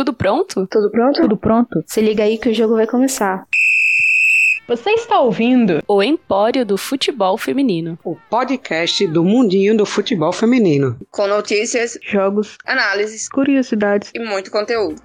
Tudo pronto? Tudo pronto? Tudo pronto? Se liga aí que o jogo vai começar. Você está ouvindo o Empório do Futebol Feminino, o podcast do mundinho do futebol feminino, com notícias, jogos, análises, curiosidades e muito conteúdo.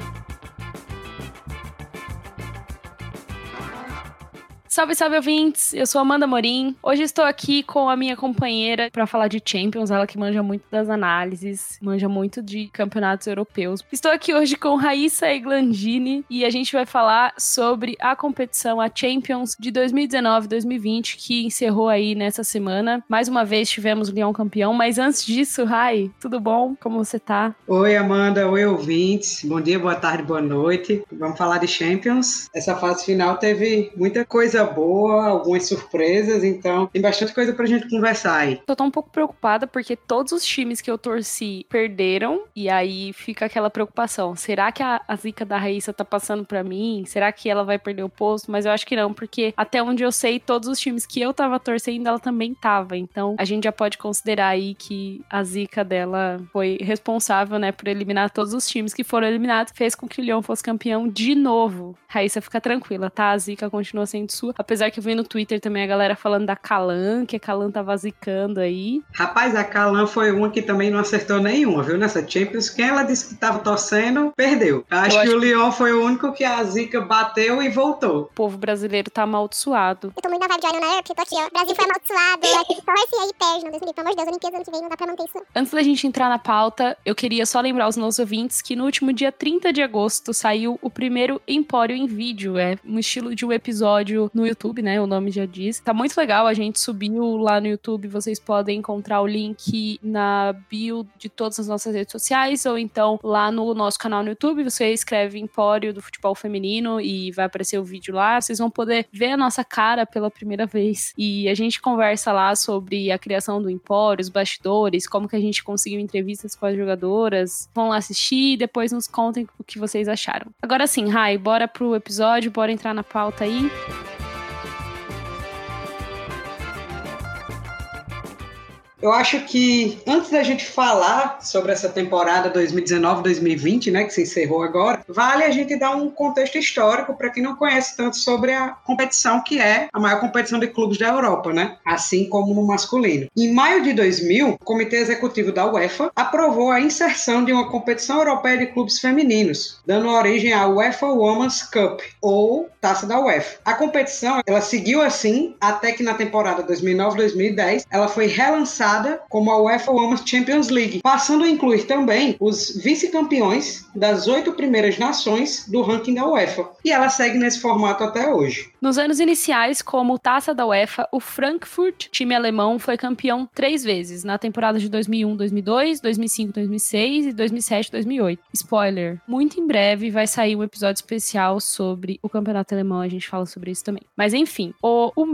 Salve, salve ouvintes! Eu sou Amanda Morim. Hoje estou aqui com a minha companheira para falar de Champions, ela que manja muito das análises, manja muito de campeonatos europeus. Estou aqui hoje com Raíssa Eglandini e a gente vai falar sobre a competição, a Champions de 2019-2020, que encerrou aí nessa semana. Mais uma vez tivemos o Leão campeão, mas antes disso, Rai, tudo bom? Como você tá? Oi, Amanda. Oi, ouvintes. Bom dia, boa tarde, boa noite. Vamos falar de Champions. Essa fase final teve muita coisa boa, algumas surpresas, então tem bastante coisa pra gente conversar aí. Eu tô um pouco preocupada porque todos os times que eu torci perderam e aí fica aquela preocupação. Será que a, a zica da Raíssa tá passando pra mim? Será que ela vai perder o posto? Mas eu acho que não, porque até onde eu sei, todos os times que eu tava torcendo, ela também tava. Então a gente já pode considerar aí que a zica dela foi responsável, né, por eliminar todos os times que foram eliminados, fez com que o Leão fosse campeão de novo. Raíssa, fica tranquila, tá? A zica continua sendo sua. Apesar que eu vi no Twitter também a galera falando da Calan, que a Calan tava zicando aí. Rapaz, a Calan foi uma que também não acertou nenhuma, viu? Nessa Champions. Quem ela disse que tava torcendo, perdeu. Acho, acho que o Lyon foi o único que a zica bateu e voltou. O povo brasileiro tá amaldiçoado. Eu tô muito na vibe de olhando na tô aqui, ó. O Brasil foi amaldiçoado. Só esse aí perde, não, Deus me Pelo amor de Deus, Olimpíadas ano que vem não dá pra manter isso. Antes da gente entrar na pauta, eu queria só lembrar os nossos ouvintes que no último dia 30 de agosto saiu o primeiro Empório em vídeo. É um estilo de um episódio no YouTube, né? O nome já diz. Tá muito legal, a gente subiu lá no YouTube, vocês podem encontrar o link na bio de todas as nossas redes sociais, ou então lá no nosso canal no YouTube, você escreve Empório do Futebol Feminino e vai aparecer o vídeo lá, vocês vão poder ver a nossa cara pela primeira vez. E a gente conversa lá sobre a criação do Empório, os bastidores, como que a gente conseguiu entrevistas com as jogadoras. Vão lá assistir e depois nos contem o que vocês acharam. Agora sim, Rai, bora pro episódio, bora entrar na pauta aí. Eu acho que antes da gente falar sobre essa temporada 2019-2020, né, que se encerrou agora, vale a gente dar um contexto histórico para quem não conhece tanto sobre a competição que é a maior competição de clubes da Europa, né? Assim como no masculino. Em maio de 2000, o Comitê Executivo da UEFA aprovou a inserção de uma competição europeia de clubes femininos, dando origem à UEFA Women's Cup ou Taça da UEFA. A competição, ela seguiu assim até que na temporada 2009-2010 ela foi relançada como a UEFA Women's Champions League, passando a incluir também os vice-campeões das oito primeiras nações do ranking da UEFA. E ela segue nesse formato até hoje. Nos anos iniciais, como taça da UEFA, o Frankfurt, time alemão, foi campeão três vezes, na temporada de 2001, 2002, 2005, 2006 e 2007, 2008. Spoiler, muito em breve vai sair um episódio especial sobre o campeonato alemão, a gente fala sobre isso também. Mas enfim, o, o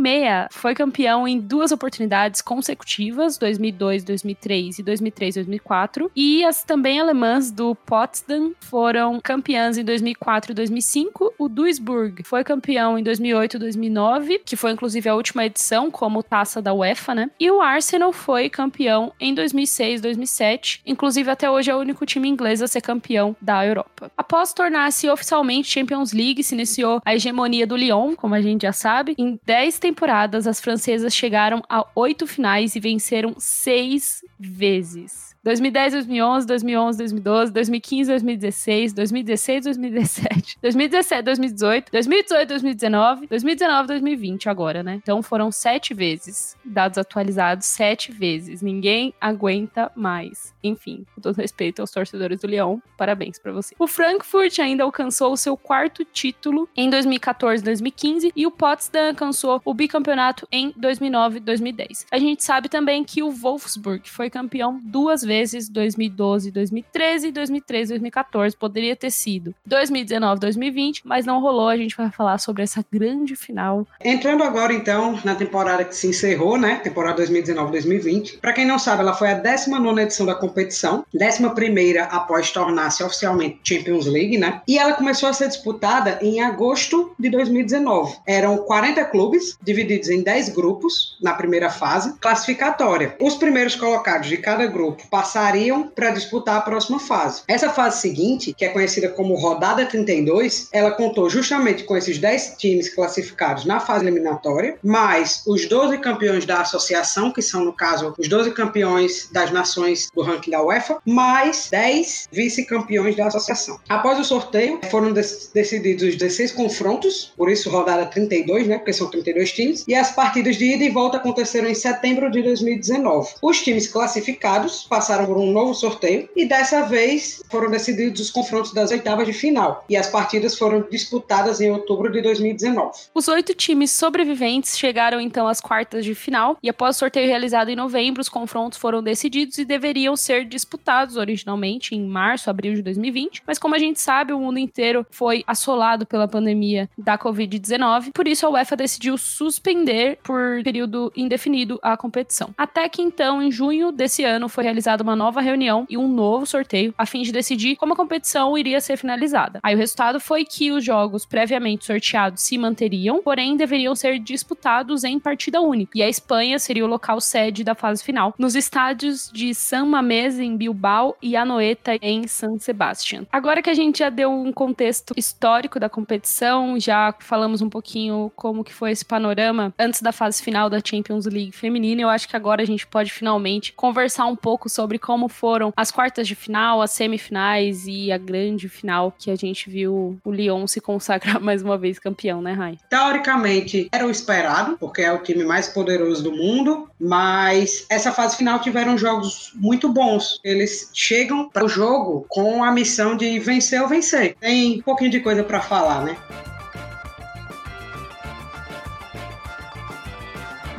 foi campeão em duas oportunidades consecutivas, 2002, 2003 e 2003, 2004. E as também alemãs do Potsdam foram campeãs em 2004 e 2005. O Duisburg foi campeão em 2008 e 2009, que foi inclusive a última edição como taça da UEFA, né? E o Arsenal foi campeão em 2006 e 2007. Inclusive até hoje é o único time inglês a ser campeão da Europa. Após tornar-se oficialmente Champions League, se iniciou a hegemonia do Lyon, como a gente já sabe. Em 10 temporadas, as francesas chegaram a oito finais e venceram seis vezes. 2010, 2011, 2011, 2012, 2015, 2016, 2016, 2017, 2017, 2018, 2018, 2019, 2019, 2020 agora, né? Então foram sete vezes. Dados atualizados, sete vezes. Ninguém aguenta mais. Enfim, com todo respeito aos torcedores do Leão, parabéns para você. O Frankfurt ainda alcançou o seu quarto título em 2014, 2015 e o Potsdam alcançou o bicampeonato em 2009 2010. A gente sabe também que o Wolfsburg foi campeão duas vezes vezes 2012, 2013, 2013, 2014. Poderia ter sido 2019, 2020, mas não rolou. A gente vai falar sobre essa grande final. Entrando agora, então, na temporada que se encerrou, né? Temporada 2019-2020. Para quem não sabe, ela foi a 19 edição da competição, 11 após tornar-se oficialmente Champions League, né? E ela começou a ser disputada em agosto de 2019. Eram 40 clubes, divididos em 10 grupos na primeira fase classificatória. Os primeiros colocados de cada grupo passariam para disputar a próxima fase. Essa fase seguinte, que é conhecida como Rodada 32, ela contou justamente com esses 10 times classificados na fase eliminatória, mais os 12 campeões da associação, que são, no caso, os 12 campeões das nações do ranking da UEFA, mais 10 vice-campeões da associação. Após o sorteio, foram decididos os 16 confrontos, por isso rodada 32, né? Porque são 32 times, e as partidas de ida e volta aconteceram em setembro de 2019. Os times classificados passaram por um novo sorteio e dessa vez foram decididos os confrontos das oitavas de final, e as partidas foram disputadas em outubro de 2019. Os oito times sobreviventes chegaram então às quartas de final, e após o sorteio realizado em novembro, os confrontos foram decididos e deveriam ser disputados originalmente em março, abril de 2020, mas como a gente sabe, o mundo inteiro foi assolado pela pandemia da Covid-19, por isso a UEFA decidiu suspender por período indefinido a competição. Até que então, em junho desse ano, foi uma nova reunião e um novo sorteio a fim de decidir como a competição iria ser finalizada. Aí o resultado foi que os jogos previamente sorteados se manteriam, porém deveriam ser disputados em partida única. E a Espanha seria o local sede da fase final, nos estádios de San Mamés em Bilbao e Anoeta em San Sebastián. Agora que a gente já deu um contexto histórico da competição, já falamos um pouquinho como que foi esse panorama antes da fase final da Champions League feminina, eu acho que agora a gente pode finalmente conversar um pouco sobre como foram as quartas de final, as semifinais e a grande final que a gente viu o Lyon se consagrar mais uma vez campeão, né, Rai? Teoricamente era o esperado, porque é o time mais poderoso do mundo, mas essa fase final tiveram jogos muito bons. Eles chegam para o jogo com a missão de vencer ou vencer. Tem um pouquinho de coisa para falar, né?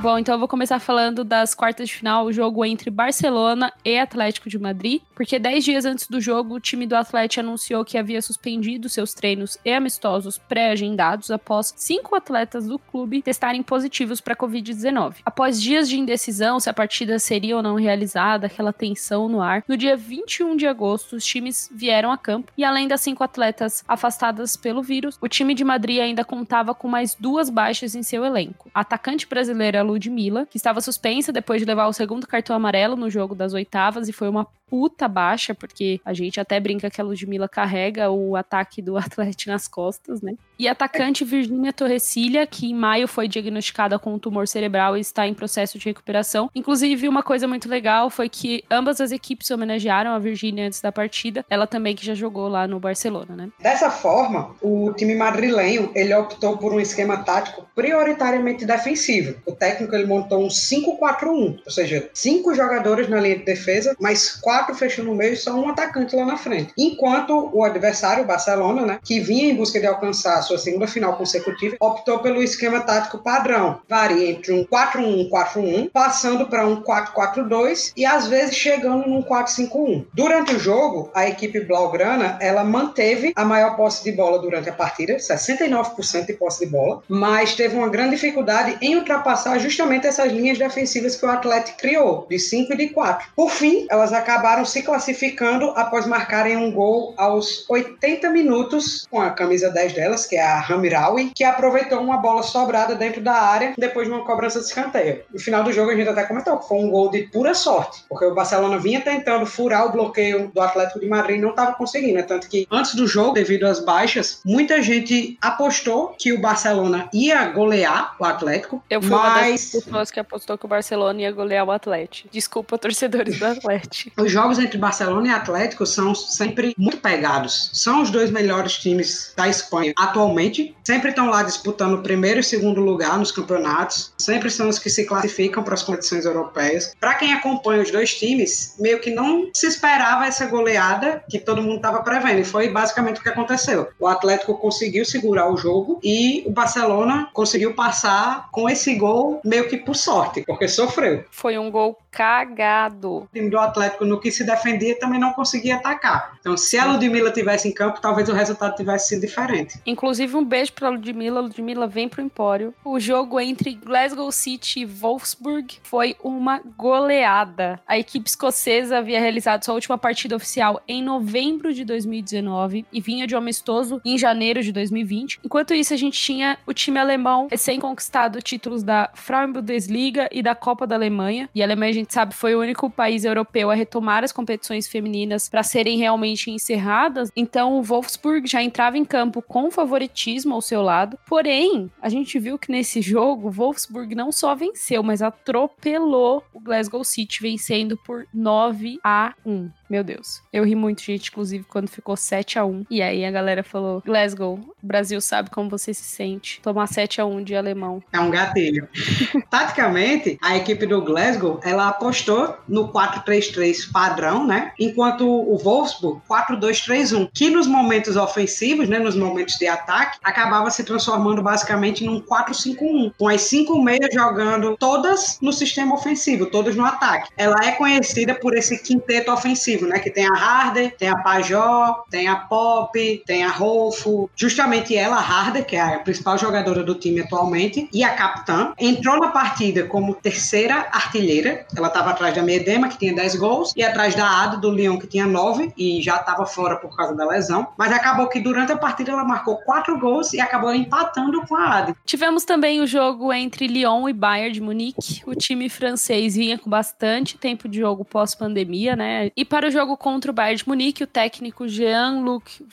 Bom, então eu vou começar falando das quartas de final, o jogo entre Barcelona e Atlético de Madrid, porque dez dias antes do jogo, o time do Atlético anunciou que havia suspendido seus treinos e amistosos pré-agendados após cinco atletas do clube testarem positivos para Covid-19. Após dias de indecisão se a partida seria ou não realizada, aquela tensão no ar, no dia 21 de agosto, os times vieram a campo e além das cinco atletas afastadas pelo vírus, o time de Madrid ainda contava com mais duas baixas em seu elenco. A atacante brasileira Ludmilla, que estava suspensa depois de levar o segundo cartão amarelo no jogo das oitavas e foi uma puta baixa, porque a gente até brinca que a Ludmilla carrega o ataque do Atlético nas costas, né? E atacante Virginia Torrecilha, que em maio foi diagnosticada com um tumor cerebral e está em processo de recuperação. Inclusive, uma coisa muito legal foi que ambas as equipes homenagearam a Virginia antes da partida, ela também que já jogou lá no Barcelona, né? Dessa forma, o time madrilenho, ele optou por um esquema tático prioritariamente defensivo. O técnico ele montou um 5-4-1, ou seja, cinco jogadores na linha de defesa, mais quatro fechando no meio e só um atacante lá na frente. Enquanto o adversário, o Barcelona, né, que vinha em busca de alcançar a sua segunda final consecutiva, optou pelo esquema tático padrão. Varia entre um 4-1, 4-1, passando para um 4-4-2 e às vezes chegando num 4-5-1. Durante o jogo, a equipe blaugrana, ela manteve a maior posse de bola durante a partida, 69% de posse de bola, mas teve uma grande dificuldade em ultrapassar justamente essas linhas defensivas que o Atlético criou, de 5 e de 4. Por fim, elas acabaram se classificando após marcarem um gol aos 80 minutos com a camisa 10 delas, que é a Ramirawi, que aproveitou uma bola sobrada dentro da área depois de uma cobrança de escanteio. No final do jogo a gente até comentou que foi um gol de pura sorte, porque o Barcelona vinha tentando furar o bloqueio do Atlético de Madrid e não estava conseguindo, né? tanto que antes do jogo, devido às baixas, muita gente apostou que o Barcelona ia golear o Atlético. Eu fui mas... uma das pessoas que apostou que o Barcelona ia golear o Atlético. Desculpa, torcedores do Atlético. Os jogos entre Barcelona e Atlético são sempre muito pegados. São os dois melhores times da Espanha atualmente. Sempre estão lá disputando o primeiro e segundo lugar nos campeonatos. Sempre são os que se classificam para as competições europeias. Para quem acompanha os dois times, meio que não se esperava essa goleada que todo mundo estava prevendo. E foi basicamente o que aconteceu. O Atlético conseguiu segurar o jogo e o Barcelona conseguiu passar com esse gol meio que por sorte, porque sofreu. Foi um gol cagado. O time do Atlético, no que se defendia, também não conseguia atacar. Então, se a Ludmilla tivesse em campo, talvez o resultado tivesse sido diferente. Inclusive, um beijo pra Ludmilla. Ludmilla vem pro Empório. O jogo entre Glasgow City e Wolfsburg foi uma goleada. A equipe escocesa havia realizado sua última partida oficial em novembro de 2019 e vinha de um amistoso em janeiro de 2020. Enquanto isso, a gente tinha o time alemão recém-conquistado títulos da Frauen Bundesliga e da Copa da Alemanha. E a Alemanha, a gente sabe, foi o único país europeu a retomar chamar as competições femininas para serem realmente encerradas. Então o Wolfsburg já entrava em campo com favoritismo ao seu lado. Porém, a gente viu que nesse jogo o Wolfsburg não só venceu, mas atropelou o Glasgow City, vencendo por 9 a 1. Meu Deus. Eu ri muito, gente, inclusive, quando ficou 7 a 1 E aí a galera falou: Glasgow, o Brasil sabe como você se sente. Tomar 7 a 1 de alemão. É um gatilho. Taticamente, a equipe do Glasgow, ela apostou no 4-3-3 padrão, né? Enquanto o Wolfsburg, 4-2-3-1, que nos momentos ofensivos, né, nos momentos de ataque, acabava se transformando basicamente num 4-5-1, com as cinco meias jogando todas no sistema ofensivo, todas no ataque. Ela é conhecida por esse quinteto ofensivo né? Que tem a Harder, tem a Pajó, tem a Pop, tem a Rolfo. Justamente ela, a Harder, que é a principal jogadora do time atualmente, e a capitã, entrou na partida como terceira artilheira. Ela estava atrás da Medema, que tinha 10 gols, e atrás da Ada, do Leão, que tinha 9, e já estava fora por causa da lesão. Mas acabou que durante a partida ela marcou 4 gols e acabou empatando com a Ada. Tivemos também o jogo entre Lyon e Bayern de Munique. O time francês vinha com bastante tempo de jogo pós-pandemia, né? E para o jogo contra o Bayern de Munique, o técnico Jean-Luc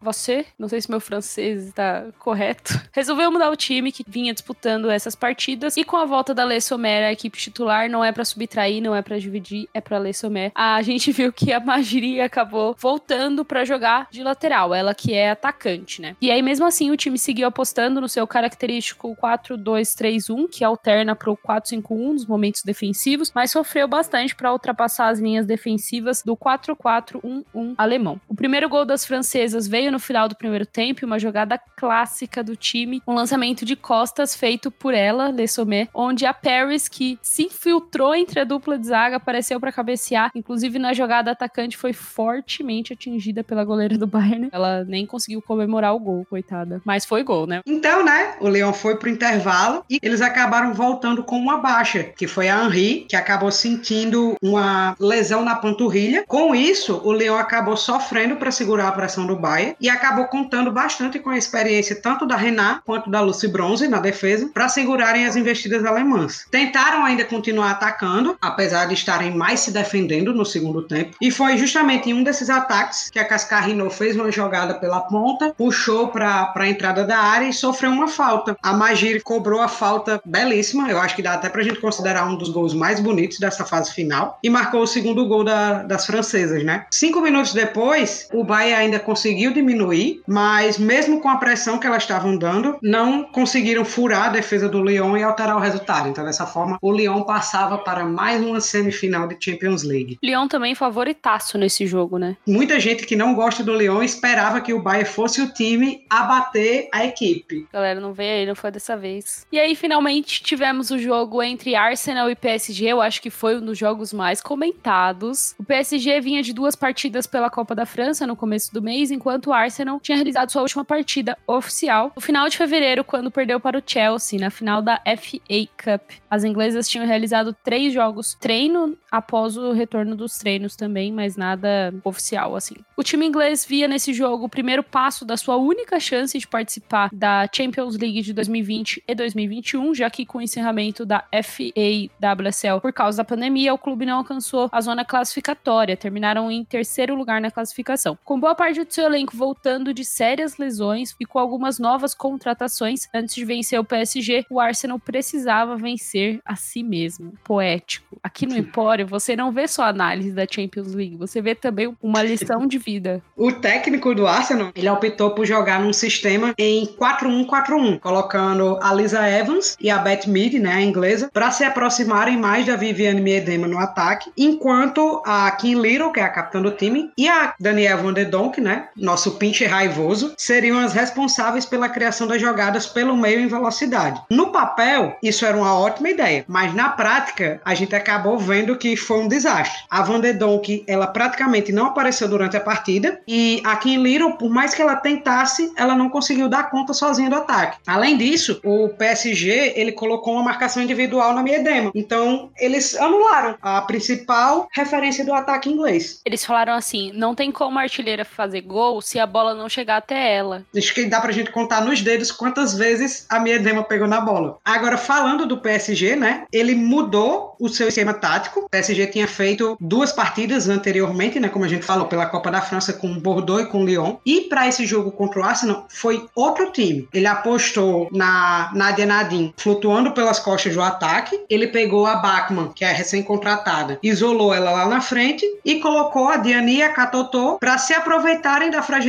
você, não sei se meu francês está correto, resolveu mudar o time que vinha disputando essas partidas e com a volta da Lê Sommer, a equipe titular não é para subtrair, não é para dividir, é para Lê Sommer. A gente viu que a Magiri acabou voltando para jogar de lateral, ela que é atacante, né? E aí mesmo assim o time seguiu apostando no seu característico 4-2-3-1, que alterna pro 4-5-1 nos momentos defensivos, mas sofreu bastante para ultrapassar as linhas defensivas do 4-4-1-1 alemão. O primeiro gol das francesas veio no final do primeiro tempo, uma jogada clássica do time, um lançamento de costas feito por ela, Le onde a Paris, que se infiltrou entre a dupla de zaga, apareceu para cabecear. Inclusive, na jogada, atacante foi fortemente atingida pela goleira do Bayern. Ela nem conseguiu comemorar o gol, coitada. Mas foi gol, né? Então, né, o Leão foi pro intervalo e eles acabaram voltando com uma baixa, que foi a Henri, que acabou sentindo uma lesão na panturrilha. Com isso, o Leão acabou sofrendo para segurar a pressão do Bayern e acabou contando bastante com a experiência tanto da Renat quanto da Lucy Bronze na defesa para segurarem as investidas alemãs. Tentaram ainda continuar atacando, apesar de estarem mais se defendendo no segundo tempo, e foi justamente em um desses ataques que a Cascarino fez uma jogada pela ponta, puxou para a entrada da área e sofreu uma falta. A Magir cobrou a falta belíssima, eu acho que dá até para a gente considerar um dos gols mais bonitos dessa fase final, e marcou o segundo gol da, das francesas, né? Cinco minutos depois, o Bahia ainda conseguiu diminuir diminuir, mas mesmo com a pressão que elas estavam dando, não conseguiram furar a defesa do Lyon e alterar o resultado. Então, dessa forma, o Lyon passava para mais uma semifinal de Champions League. Lyon também favoritaço nesse jogo, né? Muita gente que não gosta do Lyon esperava que o Bayern fosse o time a bater a equipe. Galera, não veio aí, não foi dessa vez. E aí, finalmente, tivemos o jogo entre Arsenal e PSG. Eu acho que foi um dos jogos mais comentados. O PSG vinha de duas partidas pela Copa da França no começo do mês, enquanto o Arsenal tinha realizado sua última partida oficial no final de fevereiro, quando perdeu para o Chelsea na final da FA Cup. As inglesas tinham realizado três jogos treino após o retorno dos treinos também, mas nada oficial assim. O time inglês via nesse jogo o primeiro passo da sua única chance de participar da Champions League de 2020 e 2021, já que com o encerramento da FA WSL por causa da pandemia, o clube não alcançou a zona classificatória, terminaram em terceiro lugar na classificação. Com boa parte do seu elenco voltando de sérias lesões e com algumas novas contratações antes de vencer o PSG, o Arsenal precisava vencer a si mesmo. Poético. Aqui no Empório, você não vê só análise da Champions League, você vê também uma lição de vida. O técnico do Arsenal, ele optou por jogar num sistema em 4-1-4-1, colocando a Lisa Evans e a Beth Mead, né, a inglesa, para se aproximarem mais da Viviane Miedema no ataque, enquanto a Kim Little, que é a capitã do time, e a Danielle Van der Donk, né, nosso pinche raivoso, seriam as responsáveis pela criação das jogadas pelo meio em velocidade. No papel, isso era uma ótima ideia, mas na prática, a gente acabou vendo que foi um desastre. A Van de Donk, ela praticamente não apareceu durante a partida e a Kim Little, por mais que ela tentasse, ela não conseguiu dar conta sozinha do ataque. Além disso, o PSG, ele colocou uma marcação individual na Miedema. Então, eles anularam a principal referência do ataque inglês. Eles falaram assim, não tem como a artilheira fazer gol se a bola não chegar até ela. Acho que dá pra gente contar nos dedos quantas vezes a Miedema pegou na bola. Agora, falando do PSG, né? Ele mudou o seu esquema tático. O PSG tinha feito duas partidas anteriormente, né, como a gente falou, pela Copa da França com Bordeaux e com Lyon. E para esse jogo contra o Arsenal foi outro time. Ele apostou na Nadia Nadim flutuando pelas costas do ataque. Ele pegou a Bachmann, que é recém-contratada, isolou ela lá na frente e colocou a Diani e a Katotô para se aproveitarem da fragilidade,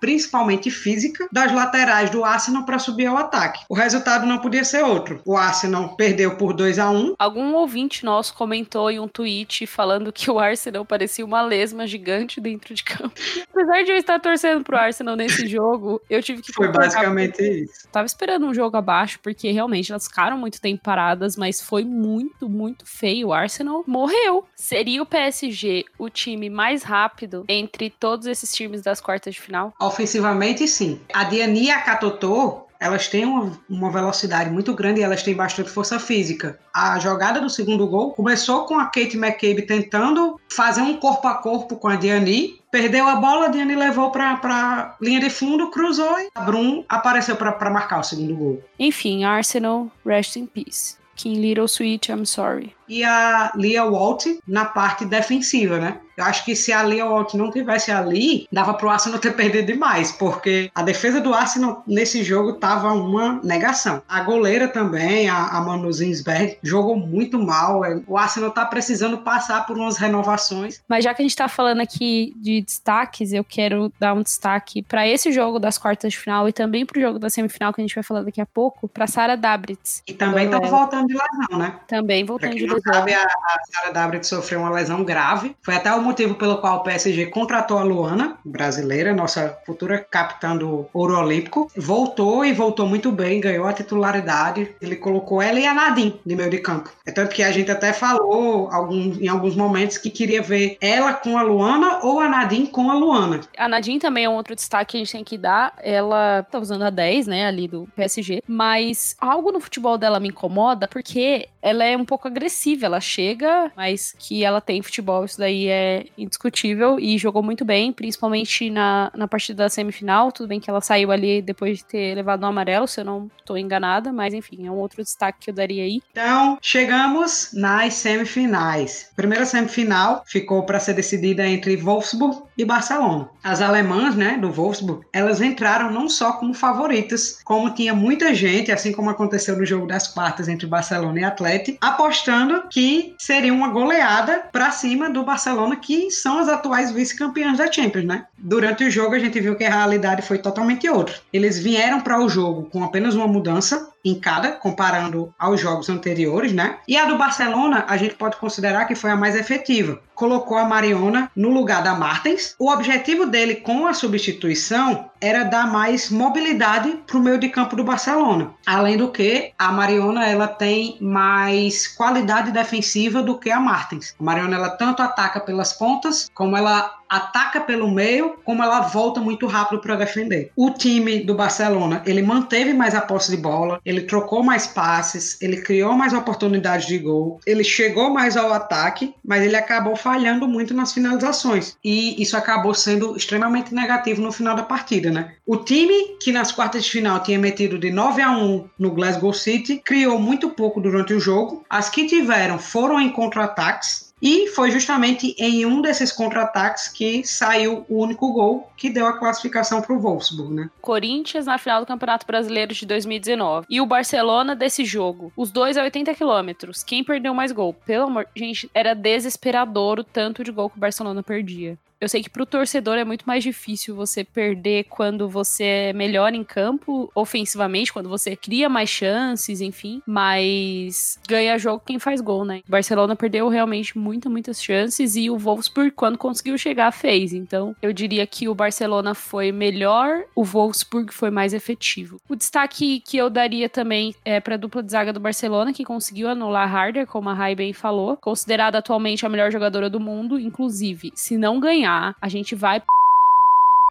principalmente física, das laterais do Arsenal para subir ao ataque. O resultado não podia ser outro. O Arsenal perdeu por 2 a 1 Algum ouvinte nosso comentou em um tweet falando que o Arsenal parecia uma lesma gigante dentro de campo. Apesar de eu estar torcendo pro Arsenal nesse jogo, eu tive que Foi basicamente isso. Tava esperando um jogo abaixo, porque realmente elas ficaram muito tempo paradas, mas foi muito, muito feio. O Arsenal morreu. Seria o PSG o time mais rápido entre todos esses times das quartas de final? Ofensivamente, sim. A Diani e a Katotô, elas têm uma, uma velocidade muito grande e elas têm bastante força física. A jogada do segundo gol começou com a Kate McCabe tentando fazer um corpo a corpo com a Diani. Perdeu a bola, a Diani levou para linha de fundo, cruzou e a Brum apareceu para marcar o segundo gol. Enfim, Arsenal, rest in peace. King Little Sweet, I'm sorry. E a Lia Walt na parte defensiva, né? Eu acho que se a Lia Walt não tivesse ali, dava pro Arsenal ter perdido demais, porque a defesa do Arsenal nesse jogo tava uma negação. A goleira também, a, a Manu Zinsberg, jogou muito mal. É, O Arsenal tá precisando passar por umas renovações. Mas já que a gente tá falando aqui de destaques, eu quero dar um destaque para esse jogo das quartas de final e também pro jogo da semifinal que a gente vai falar daqui a pouco, para Sara Dabritz. E também é, voltando de lesão, né? Também voltando de não lesão. sabe, a, a Sarah Dabrit sofreu uma lesão grave. Foi até o motivo pelo qual o PSG contratou a Luana, brasileira, nossa futura capitã do Ouro Olímpico. Voltou e voltou muito bem, ganhou a titularidade. Ele colocou ela e a Nadim de meio de campo. É tanto que a gente até falou algum, em alguns momentos que queria ver ela com a Luana ou a Nadim com a Luana. A Nadine também é um outro destaque que a gente tem que dar. Ela tá usando a 10, né, ali do PSG. Mas algo no futebol dela me incomoda porque ela é um pouco agressiva. Ela chega, mas que ela tem futebol, isso daí é indiscutível. E jogou muito bem, principalmente na, na partida da semifinal. Tudo bem que ela saiu ali depois de ter levado um amarelo, se eu não tô enganada. Mas enfim, é um outro destaque que eu daria aí. Então, chegamos nas semifinais. Primeira semifinal ficou para ser decidida entre Wolfsburg e Barcelona. As alemãs, né, do Wolfsburg, elas entraram não só como favoritas, como tinha muita gente, assim como aconteceu no jogo das quartas entre Barcelona e Atlético, apostando que seria uma goleada para cima do Barcelona, que são as atuais vice-campeãs da Champions, né? Durante o jogo a gente viu que a realidade foi totalmente outra. Eles vieram para o jogo com apenas uma mudança, em cada, comparando aos jogos anteriores, né? E a do Barcelona, a gente pode considerar que foi a mais efetiva. Colocou a Mariona no lugar da Martens. O objetivo dele com a substituição era dar mais mobilidade para o meio de campo do Barcelona. Além do que, a Mariona ela tem mais qualidade defensiva do que a Martens. A Mariona ela tanto ataca pelas pontas, como ela ataca pelo meio, como ela volta muito rápido para defender. O time do Barcelona, ele manteve mais a posse de bola, ele trocou mais passes, ele criou mais oportunidades de gol, ele chegou mais ao ataque, mas ele acabou falhando muito nas finalizações. E isso acabou sendo extremamente negativo no final da partida, né? O time que nas quartas de final tinha metido de 9 a 1 no Glasgow City, criou muito pouco durante o jogo. As que tiveram foram em contra-ataques, e foi justamente em um desses contra-ataques que saiu o único gol que deu a classificação para o Wolfsburg, né? Corinthians na final do Campeonato Brasileiro de 2019. E o Barcelona desse jogo. Os dois a 80 quilômetros. Quem perdeu mais gol? Pelo amor. Gente, era desesperador o tanto de gol que o Barcelona perdia. Eu sei que pro torcedor é muito mais difícil você perder quando você é melhor em campo, ofensivamente, quando você cria mais chances, enfim. Mas ganha jogo quem faz gol, né? O Barcelona perdeu realmente muitas, muitas chances e o Wolfsburg, quando conseguiu chegar, fez. Então, eu diria que o Barcelona foi melhor, o Wolfsburg foi mais efetivo. O destaque que eu daria também é pra dupla de zaga do Barcelona, que conseguiu anular Harder, como a Rai bem falou, considerada atualmente a melhor jogadora do mundo, inclusive, se não ganhar, a gente vai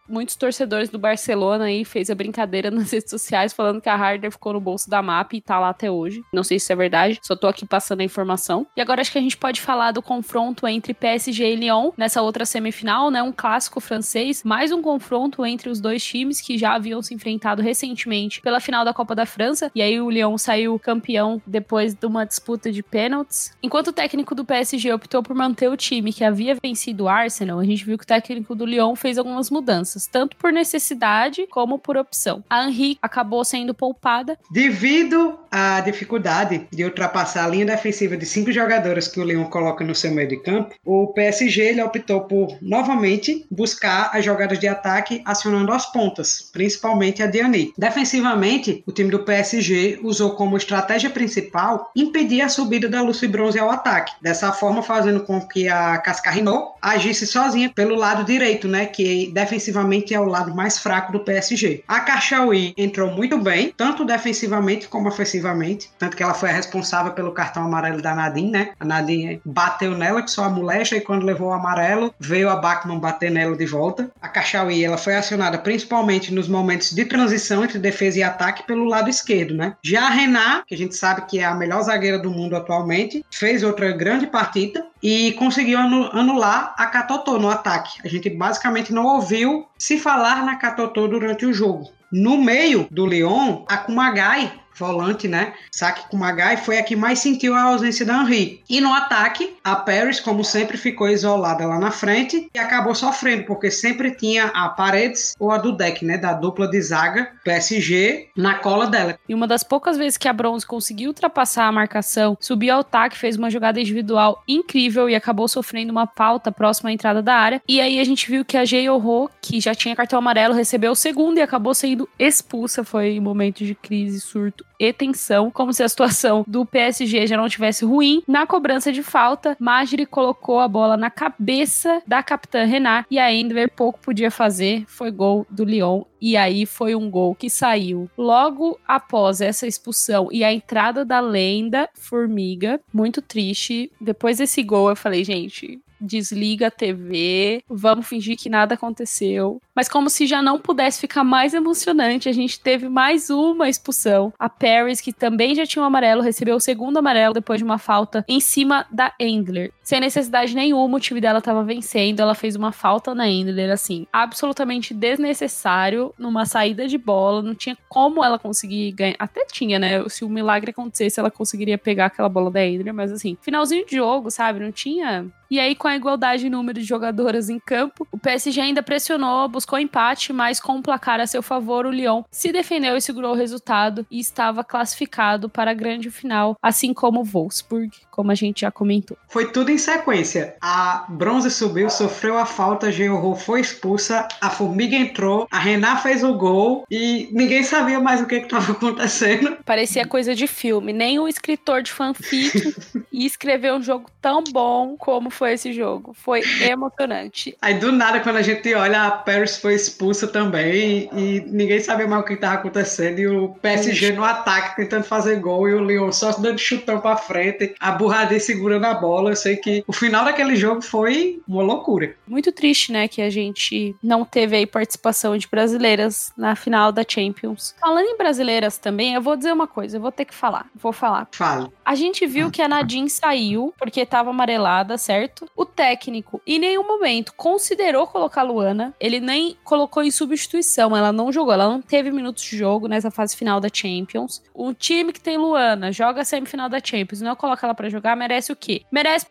muitos torcedores do Barcelona aí fez a brincadeira nas redes sociais falando que a Harder ficou no bolso da MAP e tá lá até hoje. Não sei se é verdade, só tô aqui passando a informação. E agora acho que a gente pode falar do confronto entre PSG e Lyon nessa outra semifinal, né? Um clássico francês, mais um confronto entre os dois times que já haviam se enfrentado recentemente pela final da Copa da França. E aí o Lyon saiu campeão depois de uma disputa de pênaltis. Enquanto o técnico do PSG optou por manter o time que havia vencido o Arsenal, a gente viu que o técnico do Lyon fez algumas mudanças, tanto por necessidade como por opção. A Henri acabou sendo poupada. Devido à dificuldade de ultrapassar a linha defensiva de cinco jogadoras que o Lyon coloca no seu meio de campo, o PSG ele optou por novamente buscar as jogadas de ataque acionando as pontas, principalmente a Diani. Defensivamente, o time do PSG usou como estratégia principal impedir a subida da Lucy Bronze ao ataque, dessa forma fazendo com que a Cascarino agisse sozinha pelo lado direito, né, que defensivamente é o lado mais fraco do PSG. A Cachaui entrou muito bem, tanto defensivamente como ofensivamente, tanto que ela foi a responsável pelo cartão amarelo da Nadine, né? A Nadine bateu nela, que só a molecha, e quando levou o amarelo, veio a Bachmann bater nela de volta. A Cachaui, ela foi acionada principalmente nos momentos de transição entre defesa e ataque pelo lado esquerdo, né? Já a Renat, que a gente sabe que é a melhor zagueira do mundo atualmente, fez outra grande partida e conseguiu anular a Catotô no ataque. A gente basicamente não ouviu se falar na Catotô durante o jogo. No meio do Lyon, a Kumagai volante, né? Saki Kumagai foi a que mais sentiu a ausência da Henri. E no ataque, a Paris, como sempre, ficou isolada lá na frente e acabou sofrendo, porque sempre tinha a Paredes ou a Dudek, né? Da dupla de zaga PSG na cola dela. E uma das poucas vezes que a Bronze conseguiu ultrapassar a marcação, subiu ao ataque, fez uma jogada individual incrível e acabou sofrendo uma falta próxima à entrada da área. E aí a gente viu que a Jeyoho, que já tinha cartão amarelo, recebeu o segundo e acabou sendo expulsa. Foi um momento de crise, surto e tensão, como se a situação do PSG já não tivesse ruim. Na cobrança de falta, Magri colocou a bola na cabeça da capitã Renard e a Enver pouco podia fazer. Foi gol do Lyon e aí foi um gol que saiu logo após essa expulsão e a entrada da lenda Formiga. Muito triste. Depois desse gol, eu falei, gente, desliga a TV, vamos fingir que nada aconteceu. Mas como se já não pudesse ficar mais emocionante, a gente teve mais uma expulsão. A Paris, que também já tinha um amarelo, recebeu o segundo amarelo depois de uma falta em cima da Endler. Sem necessidade nenhuma, o time dela estava vencendo, ela fez uma falta na Endler, assim, absolutamente desnecessário, numa saída de bola, não tinha como ela conseguir ganhar. Até tinha, né? Se o milagre acontecesse, ela conseguiria pegar aquela bola da Endler, mas assim, finalzinho de jogo, sabe? Não tinha e aí, com a igualdade de número de jogadoras em campo, o PSG ainda pressionou, buscou empate, mas com o placar a seu favor, o Lyon se defendeu e segurou o resultado e estava classificado para a grande final, assim como o Wolfsburg, como a gente já comentou. Foi tudo em sequência. A Bronze subiu, sofreu a falta, a Georro foi expulsa, a Formiga entrou, a Renat fez o gol e ninguém sabia mais o que estava acontecendo. Parecia coisa de filme. Nem o escritor de fanfic ia escrever um jogo tão bom como foi esse jogo. Foi emocionante. Aí do nada, quando a gente olha, a Paris foi expulsa também e ninguém sabia mais o que estava acontecendo. E o PSG no ataque tentando fazer gol e o Lyon só dando chutão pra frente, a Burradi segurando a bola. Eu sei que o final daquele jogo foi uma loucura. Muito triste, né, que a gente não teve aí participação de brasileiras na final da Champions. Falando em brasileiras também, eu vou dizer uma coisa, eu vou ter que falar. Vou falar. Fale. A gente viu que a Nadine saiu porque tava amarelada, certo? O técnico, em nenhum momento, considerou colocar a Luana. Ele nem colocou em substituição. Ela não jogou. Ela não teve minutos de jogo nessa fase final da Champions. O time que tem Luana, joga a semifinal da Champions, não coloca ela para jogar, merece o quê? Merece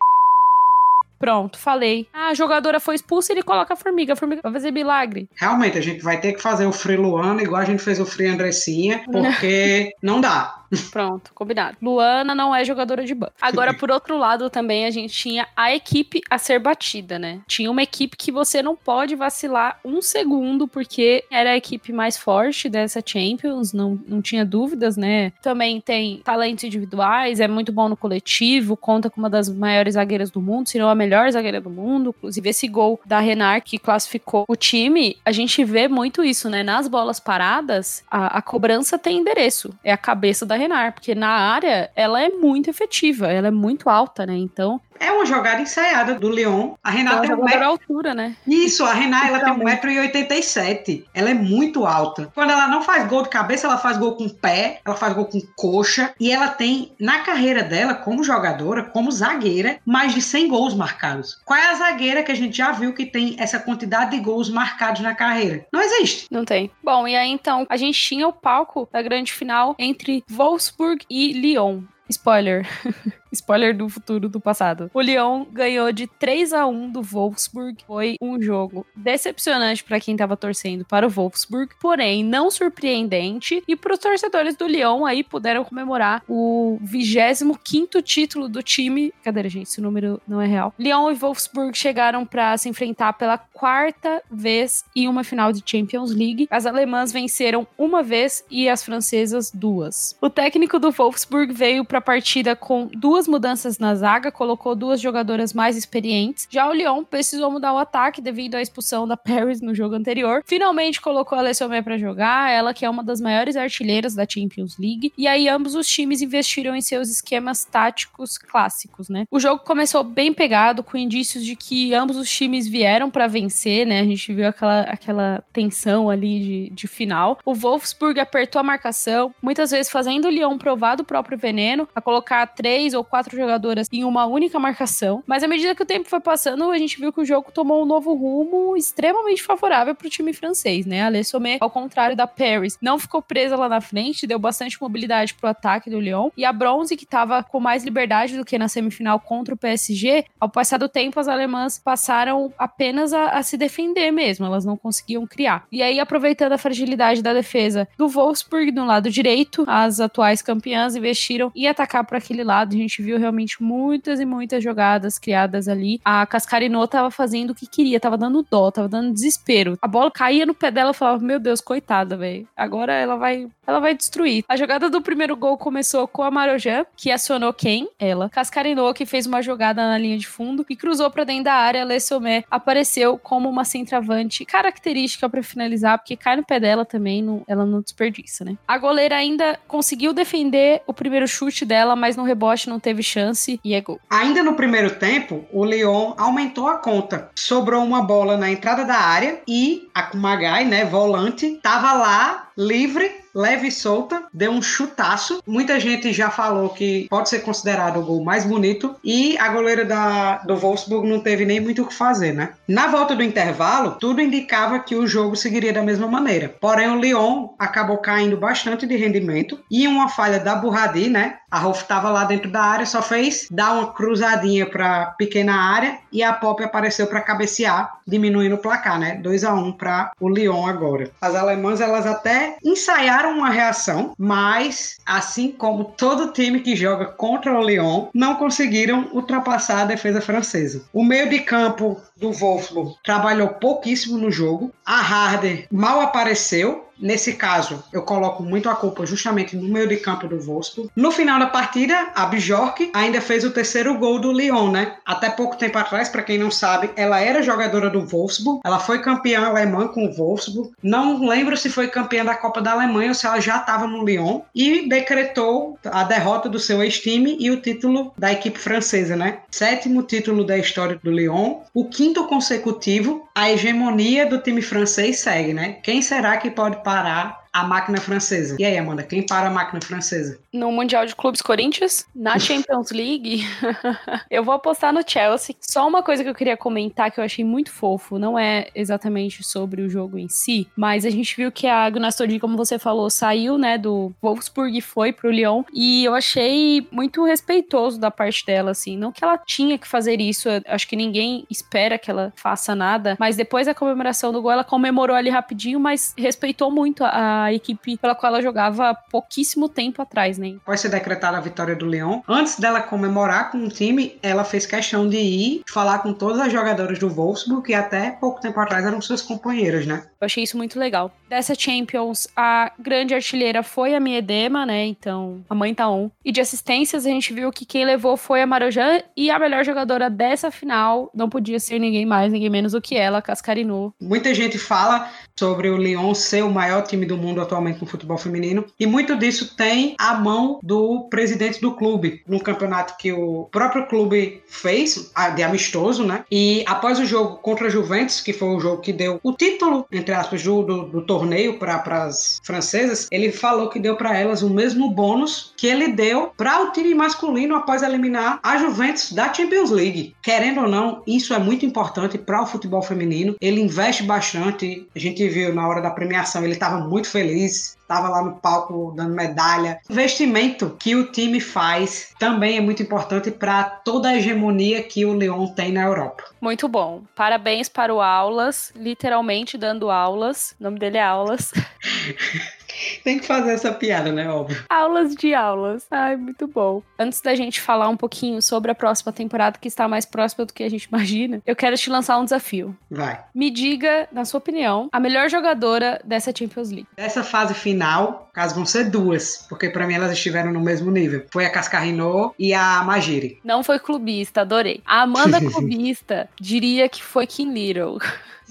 Pronto, falei. Ah, a jogadora foi expulsa, ele coloca a formiga. A formiga vai fazer milagre. Realmente, a gente vai ter que fazer o Free Luana igual a gente fez o Free Andressinha, porque não dá. Pronto, combinado. Luana não é jogadora de banco. Agora, por outro lado, também a gente tinha a equipe a ser batida, né? Tinha uma equipe que você não pode vacilar um segundo, porque era a equipe mais forte dessa Champions, não, não tinha dúvidas, né? Também tem talentos individuais, é muito bom no coletivo, conta com uma das maiores zagueiras do mundo, se não a melhor zagueira do mundo. Inclusive, esse gol da Renard que classificou o time, a gente vê muito isso, né? Nas bolas paradas, a, a cobrança tem endereço. É a cabeça da Renard, porque na área ela é muito efetiva, ela é muito alta, né? Então É uma jogada ensaiada do Lyon. A Renata Ela tem um metro... altura, né? Isso, a Renata ela tem Literalmente. 1,87m. Ela é muito alta. Quando ela não faz gol de cabeça, ela faz gol com pé, ela faz gol com coxa. E ela tem, na carreira dela, como jogadora, como zagueira, mais de 100 gols marcados. Qual é a zagueira que a gente já viu que tem essa quantidade de gols marcados na carreira? Não existe. Não tem. Bom, e aí então, a gente tinha o palco da grande final entre Wolfsburg e Lyon. Spoiler. Spoiler do futuro do passado. O Lyon ganhou de 3 a 1 do Wolfsburg. Foi um jogo decepcionante para quem tava torcendo para o Wolfsburg, porém não surpreendente. E para os torcedores do Lyon aí puderam comemorar o 25º título do time. Cadê, gente? Esse número não é real. Lyon e Wolfsburg chegaram para se enfrentar pela quarta vez em uma final de Champions League. As alemãs venceram uma vez e as francesas duas. O técnico do Wolfsburg veio para a partida com duas mudanças na zaga, colocou duas jogadoras mais experientes. Já o Lyon precisou mudar o ataque devido à expulsão da Paris no jogo anterior. Finalmente colocou a Alessomé para jogar, ela que é uma das maiores artilheiras da Champions League. E aí ambos os times investiram em seus esquemas táticos clássicos, né? O jogo começou bem pegado, com indícios de que ambos os times vieram para vencer, né? A gente viu aquela, aquela tensão ali de, de final. O Wolfsburg apertou a marcação, muitas vezes fazendo o Lyon provar do próprio veneno, a colocar três ou quatro jogadoras em uma única marcação. Mas à medida que o tempo foi passando, a gente viu que o jogo tomou um novo rumo extremamente favorável para o time francês, né? A Le Sommet, ao contrário da Paris, não ficou presa lá na frente, deu bastante mobilidade pro ataque do Lyon. E a Bronze, que estava com mais liberdade do que na semifinal contra o PSG, ao passar do tempo, as alemãs passaram apenas a, a se defender mesmo, elas não conseguiam criar. E aí, aproveitando a fragilidade da defesa do Wolfsburg no lado direito, as atuais campeãs investiram em atacar para aquele lado. A gente viu realmente muitas e muitas jogadas criadas ali. A Cascarinô tava fazendo o que queria, tava dando dó, tava dando desespero. A bola caía no pé dela e falava: Meu Deus, coitada, velho. Agora ela vai, ela vai destruir. A jogada do primeiro gol começou com a Marojan, que acionou quem? Ela. Cascarinô, que fez uma jogada na linha de fundo e cruzou para dentro da área. Lessomé apareceu como uma centroavante característica para finalizar, porque cai no pé dela também, não, ela não desperdiça, né? A goleira ainda conseguiu defender o primeiro chute dela, mas no rebote não teve chance e é gol. Ainda no primeiro tempo, o Lyon aumentou a conta. Sobrou uma bola na entrada da área e a Kumagai, né, volante, tava lá livre leve e solta, deu um chutaço. Muita gente já falou que pode ser considerado o gol mais bonito e a goleira da, do Wolfsburg não teve nem muito o que fazer, né? Na volta do intervalo, tudo indicava que o jogo seguiria da mesma maneira. Porém, o Lyon acabou caindo bastante de rendimento e uma falha da Burradi, né? A Rolf estava lá dentro da área, só fez dar uma cruzadinha para pequena área e a Pop apareceu para cabecear, diminuindo o placar, né? 2 a 1 para o Lyon agora. As alemãs elas até ensaiaram uma reação, mas assim como todo time que joga contra o Lyon, não conseguiram ultrapassar a defesa francesa. O meio de campo do Wolfsburg trabalhou pouquíssimo no jogo. A Harder mal apareceu. Nesse caso, eu coloco muito a culpa justamente no meio de campo do Wolfsburg. No final da partida, a Bjork ainda fez o terceiro gol do Lyon, né? Até pouco tempo atrás, para quem não sabe, ela era jogadora do Wolfsburg. Ela foi campeã alemã com o Wolfsburg. Não lembro se foi campeã da Copa da Alemanha ou se ela já estava no Lyon e decretou a derrota do seu ex-time e o título da equipe francesa, né? Sétimo título da história do Lyon, o quinto consecutivo. A hegemonia do time francês segue, né? Quem será que pode parar a máquina francesa. E aí, Amanda, quem para a máquina francesa? No Mundial de Clubes Corinthians, na Champions League, eu vou apostar no Chelsea. Só uma coisa que eu queria comentar que eu achei muito fofo, não é exatamente sobre o jogo em si, mas a gente viu que a Gunastodi, como você falou, saiu, né, do Wolfsburg e foi pro Lyon, e eu achei muito respeitoso da parte dela, assim, não que ela tinha que fazer isso, acho que ninguém espera que ela faça nada, mas depois da comemoração do gol, ela comemorou ali rapidinho, mas respeitou muito a a equipe pela qual ela jogava pouquíssimo tempo atrás, né? Após ser decretada a vitória do Leão, antes dela comemorar com o time, ela fez questão de ir falar com todas as jogadoras do Wolfsburg, que até pouco tempo atrás eram suas companheiras, né? Eu achei isso muito legal. Dessa Champions, a grande artilheira foi a Miedema, né? Então, a mãe tá on. E de assistências, a gente viu que quem levou foi a Marojan e a melhor jogadora dessa final não podia ser ninguém mais, ninguém menos do que ela, Cascarino. Muita gente fala sobre o Lyon ser o maior time do mundo mundo atualmente no futebol feminino. E muito disso tem a mão do presidente do clube, num campeonato que o próprio clube fez, de amistoso, né? E após o jogo contra a Juventus, que foi o jogo que deu o título, entre aspas, do, do, do torneio para as francesas, ele falou que deu para elas o mesmo bônus que ele deu para o time masculino após eliminar a Juventus da Champions League. Querendo ou não, isso é muito importante para o futebol feminino. Ele investe bastante. A gente viu na hora da premiação, ele estava muito feliz estava lá no palco dando medalha. O investimento que o time faz também é muito importante para toda a hegemonia que o Lyon tem na Europa. Muito bom. Parabéns para o Aulas, literalmente dando aulas. O nome dele é Aulas. Tem que fazer essa piada, né? Óbvio. Aulas de aulas. Ai, muito bom. Antes da gente falar um pouquinho sobre a próxima temporada, que está mais próxima do que a gente imagina, eu quero te lançar um desafio. Vai. Me diga, na sua opinião, a melhor jogadora dessa Champions League. Dessa fase final, caso vão ser duas, porque para mim elas estiveram no mesmo nível. Foi a Cascarino e a Magiri. Não foi clubista, adorei. A Amanda clubista diria que foi Kim Little.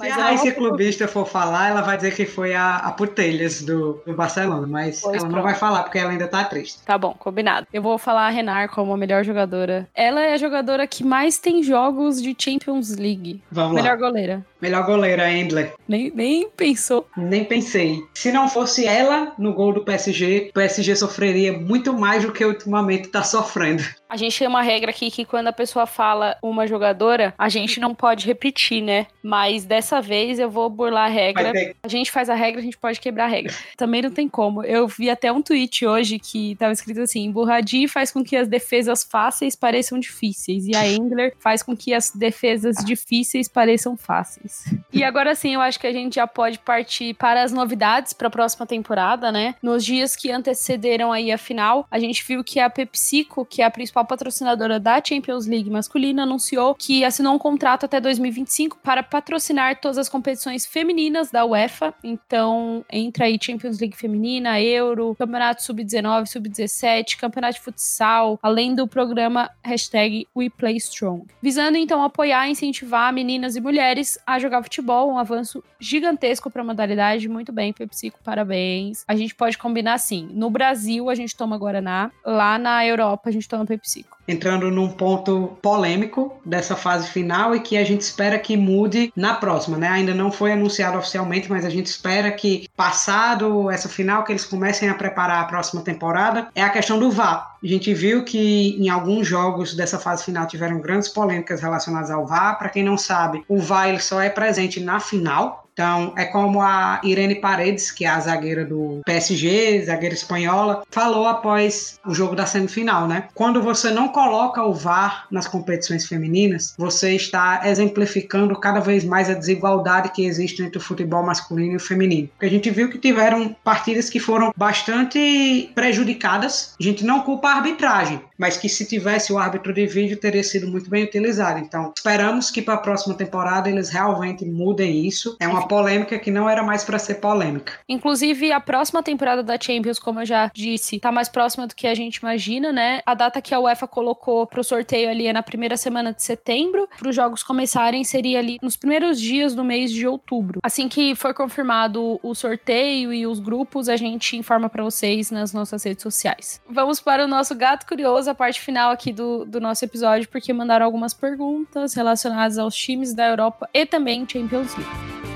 Mas se a Raíssa Clubista for falar, ela vai dizer que foi a, a Putelhas do, do Barcelona, mas pois ela pronto. não vai falar porque ela ainda tá triste. Tá bom, combinado. Eu vou falar a Renar como a melhor jogadora. Ela é a jogadora que mais tem jogos de Champions League. Vamos melhor lá. goleira. Melhor goleira, Endler. Nem, nem pensou. Nem pensei. Se não fosse ela no gol do PSG, o PSG sofreria muito mais do que ultimamente tá sofrendo. A gente tem uma regra aqui que quando a pessoa fala uma jogadora, a gente não pode repetir, né? Mas dessa vez eu vou burlar a regra. A gente faz a regra, a gente pode quebrar a regra. Também não tem como. Eu vi até um tweet hoje que tava escrito assim: Burradi faz com que as defesas fáceis pareçam difíceis. E a Engler faz com que as defesas difíceis pareçam fáceis. E agora sim, eu acho que a gente já pode partir para as novidades para a próxima temporada, né? Nos dias que antecederam aí a final, a gente viu que a PepsiCo, que é a principal patrocinadora da Champions League masculina, anunciou que assinou um contrato até 2025 para patrocinar todas as competições femininas da UEFA. Então, entra aí Champions League feminina, Euro, Campeonato Sub-19, Sub-17, Campeonato de Futsal, além do programa hashtag WePlayStrong. Visando então apoiar e incentivar meninas e mulheres a jogar futebol, um avanço gigantesco para a modalidade. Muito bem, PepsiCo, parabéns. A gente pode combinar assim: no Brasil a gente toma Guaraná, lá na Europa a gente toma PepsiCo entrando num ponto polêmico dessa fase final e que a gente espera que mude na próxima, né? Ainda não foi anunciado oficialmente, mas a gente espera que passado essa final que eles comecem a preparar a próxima temporada é a questão do VAR. A gente viu que em alguns jogos dessa fase final tiveram grandes polêmicas relacionadas ao VAR. Para quem não sabe, o VAR ele só é presente na final, então, é como a Irene Paredes, que é a zagueira do PSG, zagueira espanhola, falou após o jogo da semifinal, né? Quando você não coloca o VAR nas competições femininas, você está exemplificando cada vez mais a desigualdade que existe entre o futebol masculino e o feminino. Porque a gente viu que tiveram partidas que foram bastante prejudicadas. A gente não culpa a arbitragem, mas que se tivesse o árbitro de vídeo teria sido muito bem utilizado. Então, esperamos que para a próxima temporada eles realmente mudem isso. É uma polêmica que não era mais para ser polêmica. Inclusive, a próxima temporada da Champions, como eu já disse, tá mais próxima do que a gente imagina, né? A data que a UEFA colocou pro sorteio ali é na primeira semana de setembro. Para os jogos começarem, seria ali nos primeiros dias do mês de outubro. Assim que for confirmado o sorteio e os grupos, a gente informa para vocês nas nossas redes sociais. Vamos para o nosso gato curioso, parte final aqui do, do nosso episódio, porque mandaram algumas perguntas relacionadas aos times da Europa e também Champions League.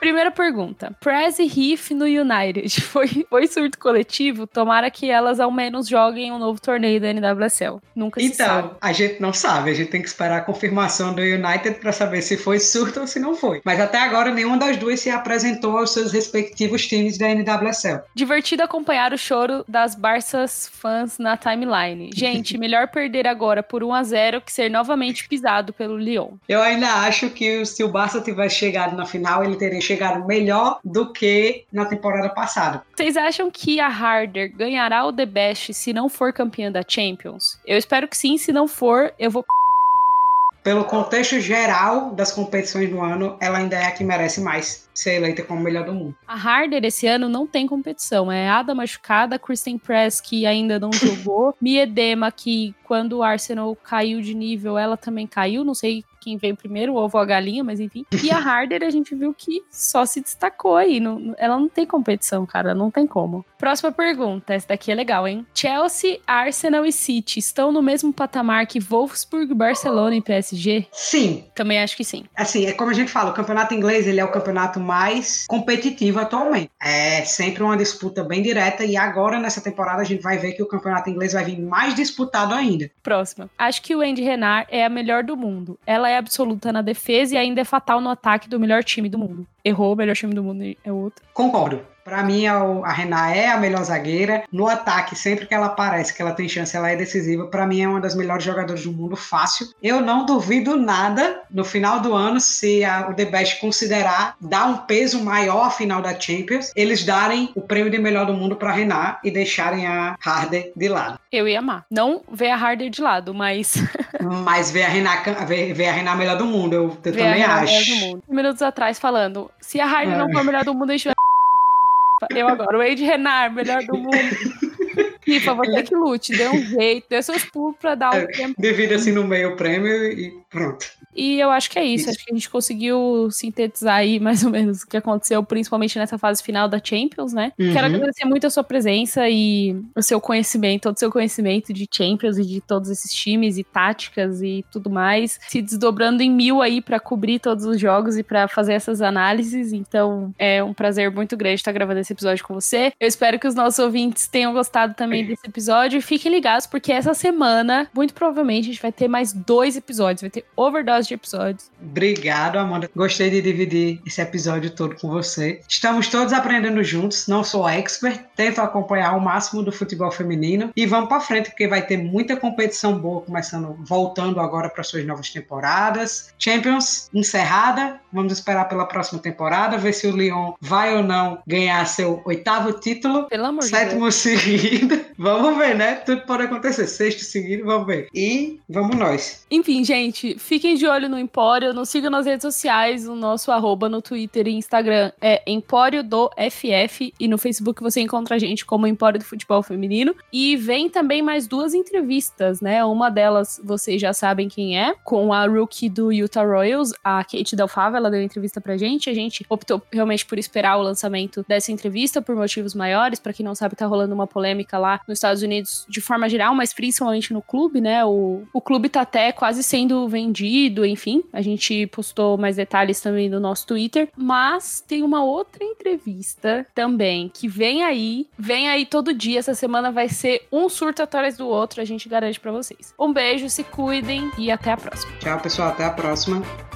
Primeira pergunta. Prez e Riff no United. Foi, foi surto coletivo? Tomara que elas ao menos joguem um novo torneio da NWSL. Nunca então, se sabe. Então, a gente não sabe. A gente tem que esperar a confirmação do United para saber se foi surto ou se não foi. Mas até agora, nenhuma das duas se apresentou aos seus respectivos times da NWSL. Divertido acompanhar o choro das Barças fãs na timeline. Gente, melhor perder agora por 1 a 0 que ser novamente pisado pelo Lyon. Eu ainda acho que se o Barça tivesse chegado na final, ele teria chegaram melhor do que na temporada passada. Vocês acham que a Harder ganhará o The Best se não for campeã da Champions? Eu espero que sim, se não for, eu vou pelo contexto geral das competições do ano, ela ainda é a que merece mais ser eleita como melhor do mundo. A Harder esse ano não tem competição. É Ada machucada, Kristen Press, que ainda não jogou, Miedema, que quando o Arsenal caiu de nível, ela também caiu. Não sei quem veio primeiro, o ovo ou a galinha, mas enfim. E a Harder, a gente viu que só se destacou aí. Não, ela não tem competição, cara, não tem como. Próxima pergunta, essa daqui é legal, hein? Chelsea, Arsenal e City estão no mesmo patamar que Wolfsburg, Barcelona e PSG? Sim. Também acho que sim. Assim, é como a gente fala, o campeonato inglês ele é o campeonato mais competitivo atualmente. É sempre uma disputa bem direta e agora nessa temporada a gente vai ver que o campeonato inglês vai vir mais disputado ainda. Próxima. Acho que o Andy Renard é a melhor do mundo. Ela é absoluta na defesa e ainda é fatal no ataque do melhor time do mundo. Errou, o melhor time do mundo é outro. Concordo. Para mim, a Renan é a melhor zagueira. No ataque, sempre que ela aparece, que ela tem chance, ela é decisiva. Para mim, é uma das melhores jogadoras do mundo, fácil. Eu não duvido nada no final do ano, se a, o The Best considerar dar um peso maior à final da Champions, eles darem o prêmio de melhor do mundo para Renan e deixarem a Harder de lado. Eu ia amar. Não ver a Harder de lado, mas. mas ver a Renan, ver, ver a Renan melhor do mundo, eu, eu também acho. Minutos atrás falando, se a Harder é. não for melhor do mundo, a gente vai eu agora, o Wade Renard, melhor do mundo. FIFA, você que lute, dê um jeito, dê seus pulos pra dar um é, tempo. Divide assim no meio o prêmio e pronto. E eu acho que é isso. isso. Acho que a gente conseguiu sintetizar aí mais ou menos o que aconteceu, principalmente nessa fase final da Champions, né? Uhum. Quero agradecer muito a sua presença e o seu conhecimento, todo o seu conhecimento de Champions e de todos esses times e táticas e tudo mais, se desdobrando em mil aí para cobrir todos os jogos e para fazer essas análises. Então é um prazer muito grande estar gravando esse episódio com você. Eu espero que os nossos ouvintes tenham gostado também desse episódio. Fiquem ligados, porque essa semana, muito provavelmente, a gente vai ter mais dois episódios. Vai ter overdose de episódios. Obrigado, Amanda. Gostei de dividir esse episódio todo com você. Estamos todos aprendendo juntos. Não sou expert, tento acompanhar o máximo do futebol feminino e vamos para frente porque vai ter muita competição boa começando, voltando agora para suas novas temporadas. Champions encerrada. Vamos esperar pela próxima temporada, ver se o Lyon vai ou não ganhar seu oitavo título. Pelo amor de Deus. Sétimo seguido. Vamos ver, né? Tudo pode acontecer. Sexto seguido, vamos ver. E vamos nós. Enfim, gente, fiquem de olho no Empório, nos sigam nas redes sociais, o nosso arroba no Twitter e Instagram é Empório do FF e no Facebook você encontra a gente como Empório do Futebol Feminino. E vem também mais duas entrevistas, né? Uma delas vocês já sabem quem é, com a rookie do Utah Royals, a Kate Delfava, ela deu entrevista pra gente. A gente optou realmente por esperar o lançamento dessa entrevista por motivos maiores. Para quem não sabe, tá rolando uma polêmica lá nos Estados Unidos de forma geral, mas principalmente no clube, né? O, o clube tá até quase sendo vendido, enfim. A gente postou mais detalhes também no nosso Twitter. Mas tem uma outra entrevista também que vem aí, vem aí todo dia. Essa semana vai ser um surto atrás do outro, a gente garante para vocês. Um beijo, se cuidem e até a próxima. Tchau, pessoal, até a próxima.